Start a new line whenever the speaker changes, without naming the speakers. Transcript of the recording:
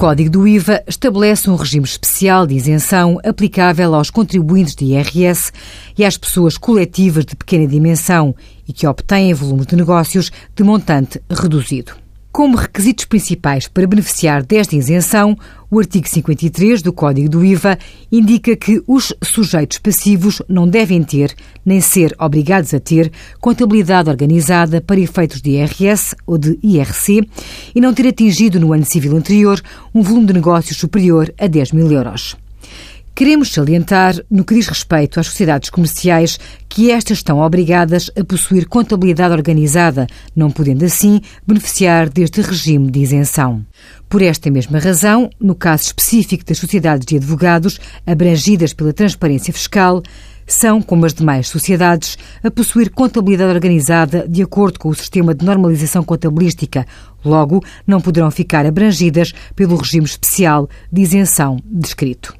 Código do IVA estabelece um regime especial de isenção aplicável aos contribuintes de IRS e às pessoas coletivas de pequena dimensão e que obtêm volumes de negócios de montante reduzido. Como requisitos principais para beneficiar desta isenção, o artigo 53 do Código do IVA indica que os sujeitos passivos não devem ter, nem ser obrigados a ter, contabilidade organizada para efeitos de IRS ou de IRC e não ter atingido no ano civil anterior um volume de negócios superior a 10 mil euros. Queremos salientar, no que diz respeito às sociedades comerciais, que estas estão obrigadas a possuir contabilidade organizada, não podendo assim beneficiar deste regime de isenção. Por esta mesma razão, no caso específico das sociedades de advogados abrangidas pela transparência fiscal, são, como as demais sociedades, a possuir contabilidade organizada de acordo com o sistema de normalização contabilística. Logo, não poderão ficar abrangidas pelo regime especial de isenção descrito.